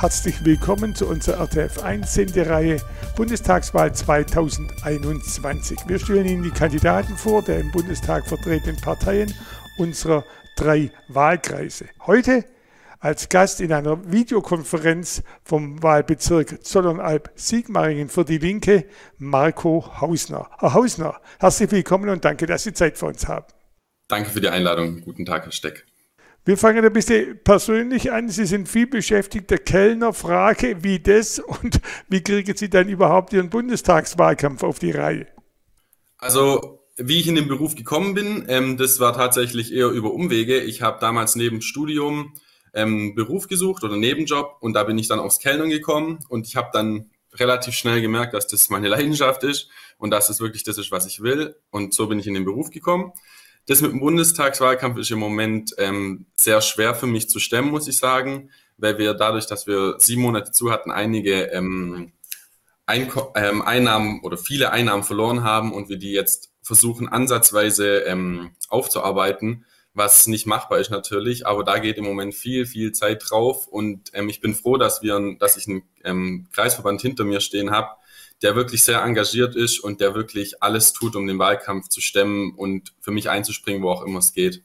herzlich willkommen zu unserer RTF1 Sendereihe Bundestagswahl 2021. Wir stellen Ihnen die Kandidaten vor der im Bundestag vertretenen Parteien unserer drei Wahlkreise. Heute als Gast in einer Videokonferenz vom Wahlbezirk Zollernalb-Sigmaringen für die Linke Marco Hausner. Herr Hausner, herzlich willkommen und danke, dass Sie Zeit für uns haben. Danke für die Einladung. Guten Tag, Herr Steck. Wir fangen ein bisschen persönlich an. Sie sind viel beschäftigter Kellner. Frage, wie das und wie kriegen Sie dann überhaupt Ihren Bundestagswahlkampf auf die Reihe? Also, wie ich in den Beruf gekommen bin, ähm, das war tatsächlich eher über Umwege. Ich habe damals neben Studium ähm, Beruf gesucht oder Nebenjob und da bin ich dann aufs Kellnern gekommen und ich habe dann relativ schnell gemerkt, dass das meine Leidenschaft ist und dass es wirklich das ist, was ich will. Und so bin ich in den Beruf gekommen. Das mit dem Bundestagswahlkampf ist im Moment ähm, sehr schwer für mich zu stemmen, muss ich sagen, weil wir dadurch, dass wir sieben Monate zu hatten, einige ähm, ähm, Einnahmen oder viele Einnahmen verloren haben und wir die jetzt versuchen ansatzweise ähm, aufzuarbeiten, was nicht machbar ist natürlich, aber da geht im Moment viel, viel Zeit drauf. Und ähm, ich bin froh, dass wir, dass ich einen ähm, Kreisverband hinter mir stehen habe, der wirklich sehr engagiert ist und der wirklich alles tut, um den Wahlkampf zu stemmen und für mich einzuspringen, wo auch immer es geht.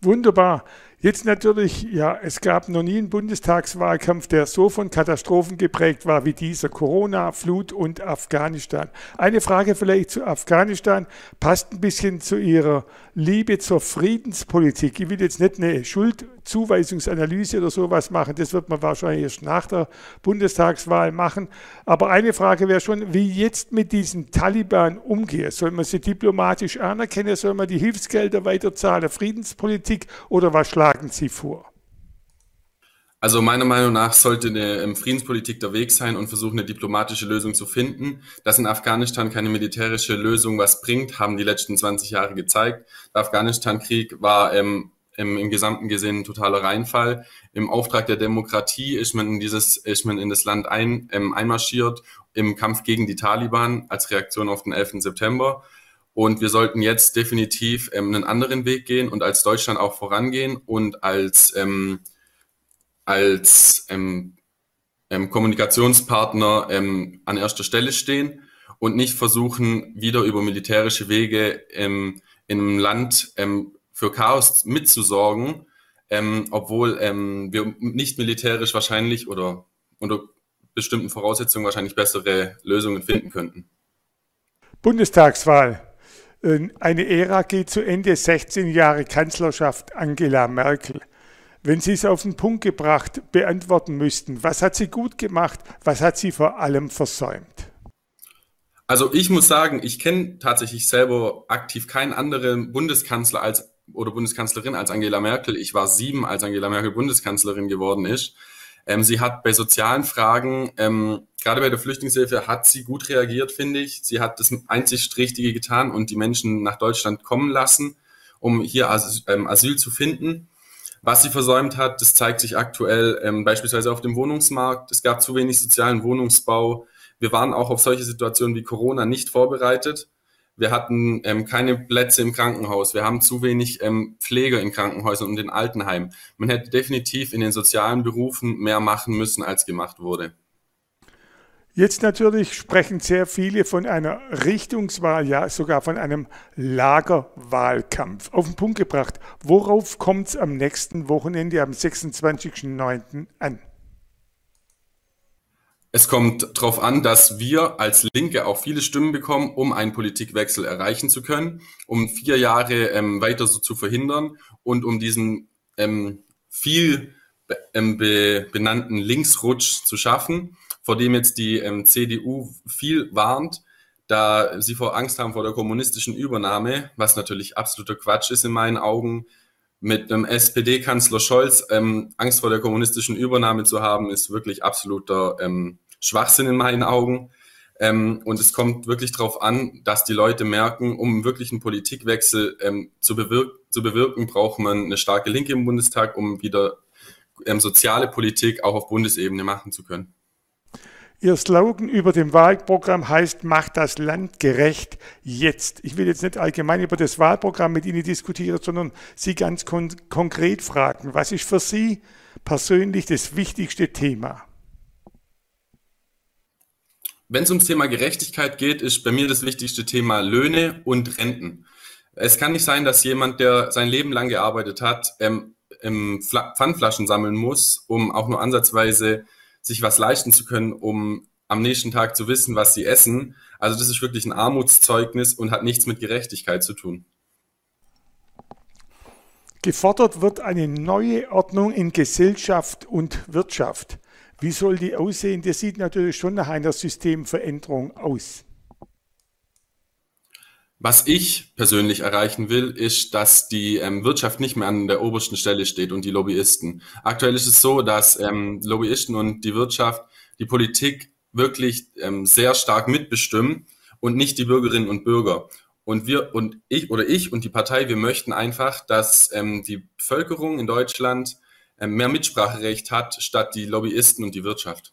Wunderbar. Jetzt natürlich, ja, es gab noch nie einen Bundestagswahlkampf, der so von Katastrophen geprägt war wie dieser Corona, Flut und Afghanistan. Eine Frage vielleicht zu Afghanistan, passt ein bisschen zu Ihrer Liebe zur Friedenspolitik. Ich will jetzt nicht eine Schuldzuweisungsanalyse oder sowas machen, das wird man wahrscheinlich erst nach der Bundestagswahl machen. Aber eine Frage wäre schon, wie jetzt mit diesen Taliban umgehen. Soll man sie diplomatisch anerkennen, soll man die Hilfsgelder weiterzahlen, Friedenspolitik oder was schlagen schlagen Sie vor? Also meiner Meinung nach sollte eine ähm, Friedenspolitik der Weg sein und versuchen, eine diplomatische Lösung zu finden. Dass in Afghanistan keine militärische Lösung was bringt, haben die letzten 20 Jahre gezeigt. Der Afghanistan-Krieg war ähm, im, im Gesamten gesehen ein totaler Reinfall. Im Auftrag der Demokratie ist man in dieses, ist man in das Land ein, ähm, einmarschiert im Kampf gegen die Taliban als Reaktion auf den 11. September. Und wir sollten jetzt definitiv ähm, einen anderen Weg gehen und als Deutschland auch vorangehen und als, ähm, als ähm, ähm, Kommunikationspartner ähm, an erster Stelle stehen und nicht versuchen, wieder über militärische Wege ähm, in einem Land für Chaos mitzusorgen, obwohl wir nicht militärisch wahrscheinlich oder unter bestimmten Voraussetzungen wahrscheinlich bessere Lösungen finden könnten. Bundestagswahl eine Ära geht zu Ende, 16 Jahre Kanzlerschaft Angela Merkel. Wenn Sie es auf den Punkt gebracht beantworten müssten, was hat sie gut gemacht, was hat sie vor allem versäumt? Also ich muss sagen, ich kenne tatsächlich selber aktiv keinen anderen Bundeskanzler als oder Bundeskanzlerin als Angela Merkel. Ich war sieben, als Angela Merkel Bundeskanzlerin geworden ist. Ähm, sie hat bei sozialen Fragen, ähm, gerade bei der Flüchtlingshilfe, hat sie gut reagiert, finde ich. Sie hat das einzig Richtige getan und die Menschen nach Deutschland kommen lassen, um hier Asyl, ähm, Asyl zu finden. Was sie versäumt hat, das zeigt sich aktuell ähm, beispielsweise auf dem Wohnungsmarkt. Es gab zu wenig sozialen Wohnungsbau. Wir waren auch auf solche Situationen wie Corona nicht vorbereitet. Wir hatten ähm, keine Plätze im Krankenhaus. Wir haben zu wenig ähm, Pfleger in Krankenhäusern und in Altenheimen. Man hätte definitiv in den sozialen Berufen mehr machen müssen, als gemacht wurde. Jetzt natürlich sprechen sehr viele von einer Richtungswahl, ja sogar von einem Lagerwahlkampf. Auf den Punkt gebracht, worauf kommt es am nächsten Wochenende, am 26.09. an? Es kommt darauf an, dass wir als Linke auch viele Stimmen bekommen, um einen Politikwechsel erreichen zu können, um vier Jahre ähm, weiter so zu verhindern und um diesen ähm, viel ähm, be benannten Linksrutsch zu schaffen, vor dem jetzt die ähm, CDU viel warnt, da sie vor Angst haben vor der kommunistischen Übernahme, was natürlich absoluter Quatsch ist in meinen Augen. Mit einem SPD-Kanzler Scholz ähm, Angst vor der kommunistischen Übernahme zu haben, ist wirklich absoluter ähm, Schwachsinn in meinen Augen. Ähm, und es kommt wirklich darauf an, dass die Leute merken, um wirklich einen Politikwechsel ähm, zu, bewirk zu, bewirken, braucht man eine starke Linke im Bundestag, um wieder ähm, soziale Politik auch auf Bundesebene machen zu können. Ihr Slogan über dem Wahlprogramm heißt, macht das Land gerecht jetzt. Ich will jetzt nicht allgemein über das Wahlprogramm mit Ihnen diskutieren, sondern Sie ganz kon konkret fragen, was ist für Sie persönlich das wichtigste Thema? Wenn es ums Thema Gerechtigkeit geht, ist bei mir das wichtigste Thema Löhne und Renten. Es kann nicht sein, dass jemand, der sein Leben lang gearbeitet hat, ähm, Pfandflaschen sammeln muss, um auch nur ansatzweise sich was leisten zu können, um am nächsten Tag zu wissen, was sie essen. Also das ist wirklich ein Armutszeugnis und hat nichts mit Gerechtigkeit zu tun. Gefordert wird eine neue Ordnung in Gesellschaft und Wirtschaft. Wie soll die aussehen? Das sieht natürlich schon nach einer Systemveränderung aus. Was ich persönlich erreichen will, ist, dass die ähm, Wirtschaft nicht mehr an der obersten Stelle steht und die Lobbyisten. Aktuell ist es so, dass ähm, Lobbyisten und die Wirtschaft die Politik wirklich ähm, sehr stark mitbestimmen und nicht die Bürgerinnen und Bürger. Und wir und ich oder ich und die Partei, wir möchten einfach, dass ähm, die Bevölkerung in Deutschland mehr Mitspracherecht hat, statt die Lobbyisten und die Wirtschaft.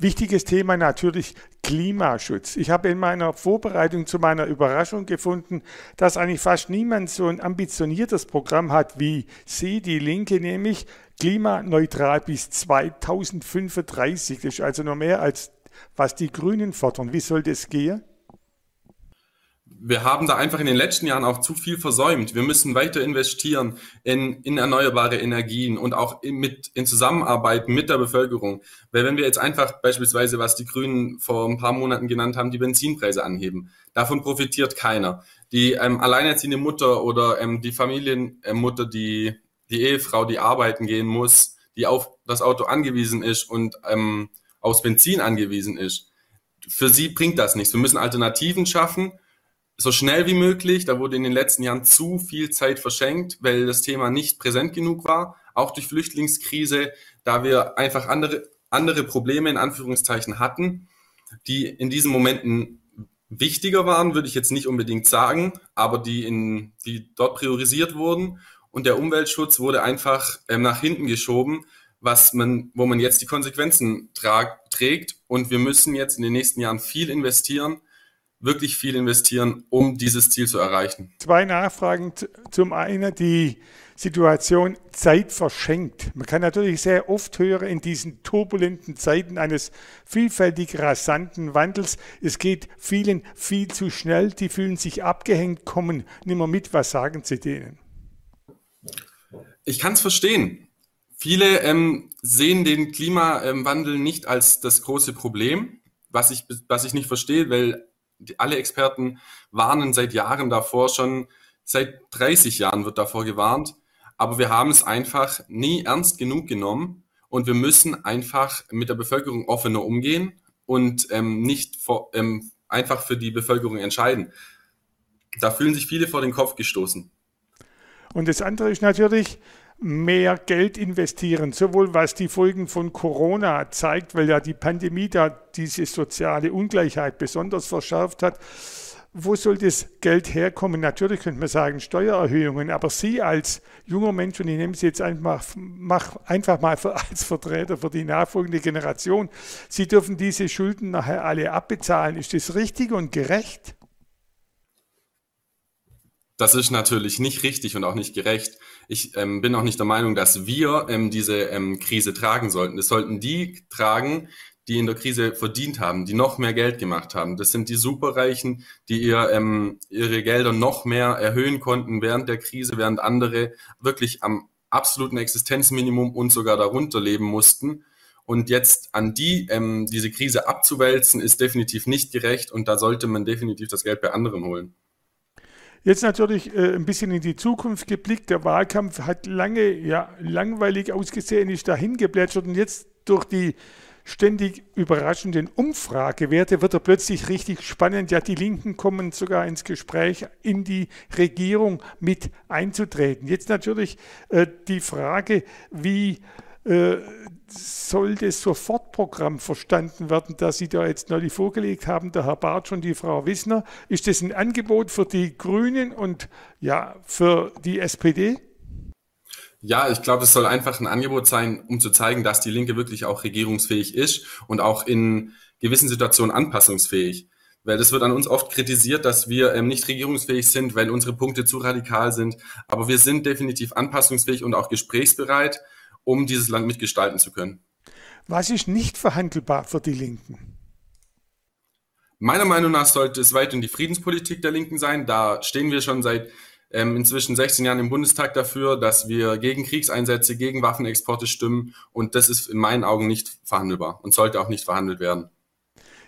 Wichtiges Thema natürlich Klimaschutz. Ich habe in meiner Vorbereitung zu meiner Überraschung gefunden, dass eigentlich fast niemand so ein ambitioniertes Programm hat wie Sie, die Linke, nämlich klimaneutral bis 2035. Das ist also noch mehr als was die Grünen fordern. Wie soll das gehen? Wir haben da einfach in den letzten Jahren auch zu viel versäumt. Wir müssen weiter investieren in, in erneuerbare Energien und auch in, mit, in Zusammenarbeit mit der Bevölkerung. Weil wenn wir jetzt einfach beispielsweise, was die Grünen vor ein paar Monaten genannt haben, die Benzinpreise anheben, davon profitiert keiner. Die ähm, alleinerziehende Mutter oder ähm, die Familienmutter, die, die Ehefrau, die arbeiten gehen muss, die auf das Auto angewiesen ist und ähm, aus Benzin angewiesen ist, für sie bringt das nichts. Wir müssen Alternativen schaffen so schnell wie möglich. Da wurde in den letzten Jahren zu viel Zeit verschenkt, weil das Thema nicht präsent genug war, auch durch Flüchtlingskrise, da wir einfach andere, andere Probleme in Anführungszeichen hatten, die in diesen Momenten wichtiger waren, würde ich jetzt nicht unbedingt sagen, aber die, in, die dort priorisiert wurden. Und der Umweltschutz wurde einfach ähm, nach hinten geschoben, was man, wo man jetzt die Konsequenzen trägt. Und wir müssen jetzt in den nächsten Jahren viel investieren, wirklich viel investieren, um dieses Ziel zu erreichen. Zwei Nachfragen. Zum einen die Situation Zeit verschenkt. Man kann natürlich sehr oft hören in diesen turbulenten Zeiten eines vielfältig rasanten Wandels, es geht vielen viel zu schnell, die fühlen sich abgehängt, kommen nicht mehr mit. Was sagen Sie denen? Ich kann es verstehen. Viele ähm, sehen den Klimawandel nicht als das große Problem, was ich, was ich nicht verstehe, weil alle Experten warnen seit Jahren davor, schon seit 30 Jahren wird davor gewarnt. Aber wir haben es einfach nie ernst genug genommen und wir müssen einfach mit der Bevölkerung offener umgehen und ähm, nicht vor, ähm, einfach für die Bevölkerung entscheiden. Da fühlen sich viele vor den Kopf gestoßen. Und das andere ist natürlich, mehr Geld investieren, sowohl was die Folgen von Corona zeigt, weil ja die Pandemie da diese soziale Ungleichheit besonders verschärft hat. Wo soll das Geld herkommen? Natürlich könnte man sagen Steuererhöhungen, aber Sie als junger Mensch, und ich nehme Sie jetzt einfach, mach einfach mal als Vertreter für die nachfolgende Generation, Sie dürfen diese Schulden nachher alle abbezahlen. Ist das richtig und gerecht? Das ist natürlich nicht richtig und auch nicht gerecht. Ich ähm, bin auch nicht der Meinung, dass wir ähm, diese ähm, Krise tragen sollten. Es sollten die tragen, die in der Krise verdient haben, die noch mehr Geld gemacht haben. Das sind die Superreichen, die ihr, ähm, ihre Gelder noch mehr erhöhen konnten während der Krise, während andere wirklich am absoluten Existenzminimum und sogar darunter leben mussten. Und jetzt an die ähm, diese Krise abzuwälzen, ist definitiv nicht gerecht und da sollte man definitiv das Geld bei anderen holen. Jetzt natürlich äh, ein bisschen in die Zukunft geblickt. Der Wahlkampf hat lange ja, langweilig ausgesehen, ist dahin geplätschert und jetzt durch die ständig überraschenden Umfragewerte wird er plötzlich richtig spannend. Ja, die Linken kommen sogar ins Gespräch, in die Regierung mit einzutreten. Jetzt natürlich äh, die Frage, wie äh, soll das Sofortprogramm verstanden werden, das Sie da jetzt neulich vorgelegt haben, der Herr Bartsch und die Frau Wissner? Ist das ein Angebot für die Grünen und ja, für die SPD? Ja, ich glaube, es soll einfach ein Angebot sein, um zu zeigen, dass die Linke wirklich auch regierungsfähig ist und auch in gewissen Situationen anpassungsfähig. Weil das wird an uns oft kritisiert, dass wir ähm, nicht regierungsfähig sind, weil unsere Punkte zu radikal sind. Aber wir sind definitiv anpassungsfähig und auch gesprächsbereit, um dieses Land mitgestalten zu können. Was ist nicht verhandelbar für die Linken? Meiner Meinung nach sollte es weiterhin die Friedenspolitik der Linken sein. Da stehen wir schon seit ähm, inzwischen 16 Jahren im Bundestag dafür, dass wir gegen Kriegseinsätze, gegen Waffenexporte stimmen. Und das ist in meinen Augen nicht verhandelbar und sollte auch nicht verhandelt werden.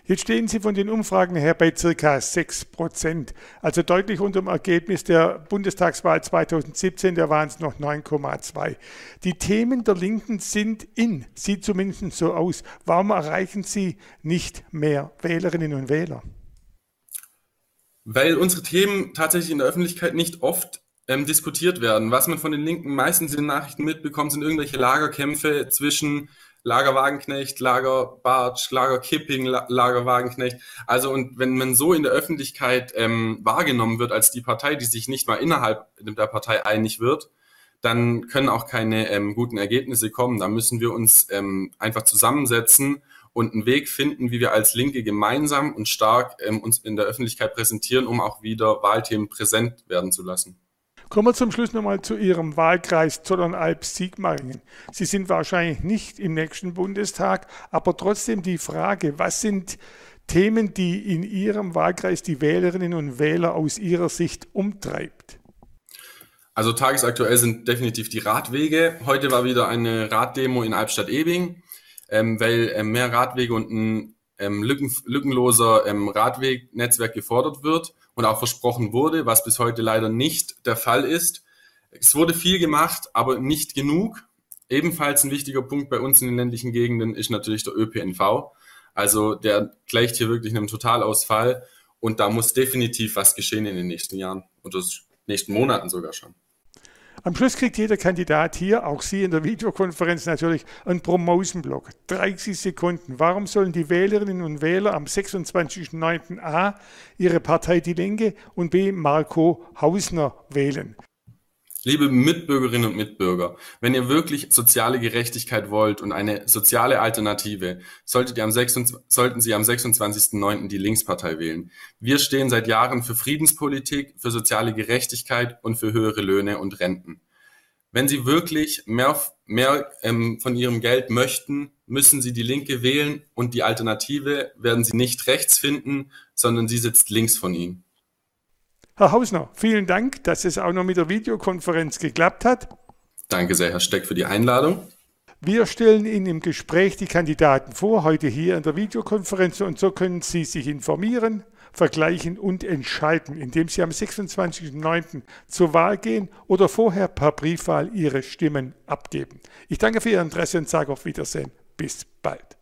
Jetzt stehen Sie von den Umfragen her bei circa 6 Prozent, also deutlich unter dem Ergebnis der Bundestagswahl 2017, da waren es noch 9,2. Die Themen der Linken sind in, sieht zumindest so aus. Warum erreichen Sie nicht mehr Wählerinnen und Wähler? Weil unsere Themen tatsächlich in der Öffentlichkeit nicht oft ähm, diskutiert werden. Was man von den Linken meistens in den Nachrichten mitbekommt, sind irgendwelche Lagerkämpfe zwischen Lagerwagenknecht, Lagerbartsch, Lagerkipping, Lagerwagenknecht. Also und wenn man so in der Öffentlichkeit ähm, wahrgenommen wird als die Partei, die sich nicht mal innerhalb der Partei einig wird, dann können auch keine ähm, guten Ergebnisse kommen. Da müssen wir uns ähm, einfach zusammensetzen und einen Weg finden, wie wir als Linke gemeinsam und stark ähm, uns in der Öffentlichkeit präsentieren, um auch wieder Wahlthemen präsent werden zu lassen. Kommen wir zum Schluss nochmal zu Ihrem Wahlkreis Zollernalb-Sigmaringen. Sie sind wahrscheinlich nicht im nächsten Bundestag, aber trotzdem die Frage, was sind Themen, die in Ihrem Wahlkreis die Wählerinnen und Wähler aus Ihrer Sicht umtreibt? Also tagesaktuell sind definitiv die Radwege. Heute war wieder eine Raddemo in Albstadt-Ebing ähm, weil ähm, mehr Radwege und ein ähm, lücken, lückenloser ähm, Radwegnetzwerk gefordert wird und auch versprochen wurde, was bis heute leider nicht der Fall ist. Es wurde viel gemacht, aber nicht genug. Ebenfalls ein wichtiger Punkt bei uns in den ländlichen Gegenden ist natürlich der ÖPNV. Also der gleicht hier wirklich einem Totalausfall und da muss definitiv was geschehen in den nächsten Jahren oder nächsten Monaten sogar schon. Am Schluss kriegt jeder Kandidat hier, auch Sie in der Videokonferenz natürlich, einen Promotion-Block. 30 Sekunden. Warum sollen die Wählerinnen und Wähler am 26.09. A ihre Partei Die Linke und B Marco Hausner wählen? Liebe Mitbürgerinnen und Mitbürger, wenn ihr wirklich soziale Gerechtigkeit wollt und eine soziale Alternative, solltet ihr am 26, sollten Sie am 26.09. die Linkspartei wählen. Wir stehen seit Jahren für Friedenspolitik, für soziale Gerechtigkeit und für höhere Löhne und Renten. Wenn Sie wirklich mehr, mehr ähm, von Ihrem Geld möchten, müssen Sie die Linke wählen und die Alternative werden Sie nicht rechts finden, sondern sie sitzt links von Ihnen. Herr Hausner, vielen Dank, dass es auch noch mit der Videokonferenz geklappt hat. Danke sehr, Herr Steck, für die Einladung. Wir stellen Ihnen im Gespräch die Kandidaten vor, heute hier in der Videokonferenz, und so können Sie sich informieren, vergleichen und entscheiden, indem Sie am 26.09. zur Wahl gehen oder vorher per Briefwahl Ihre Stimmen abgeben. Ich danke für Ihr Interesse und sage auf Wiedersehen. Bis bald.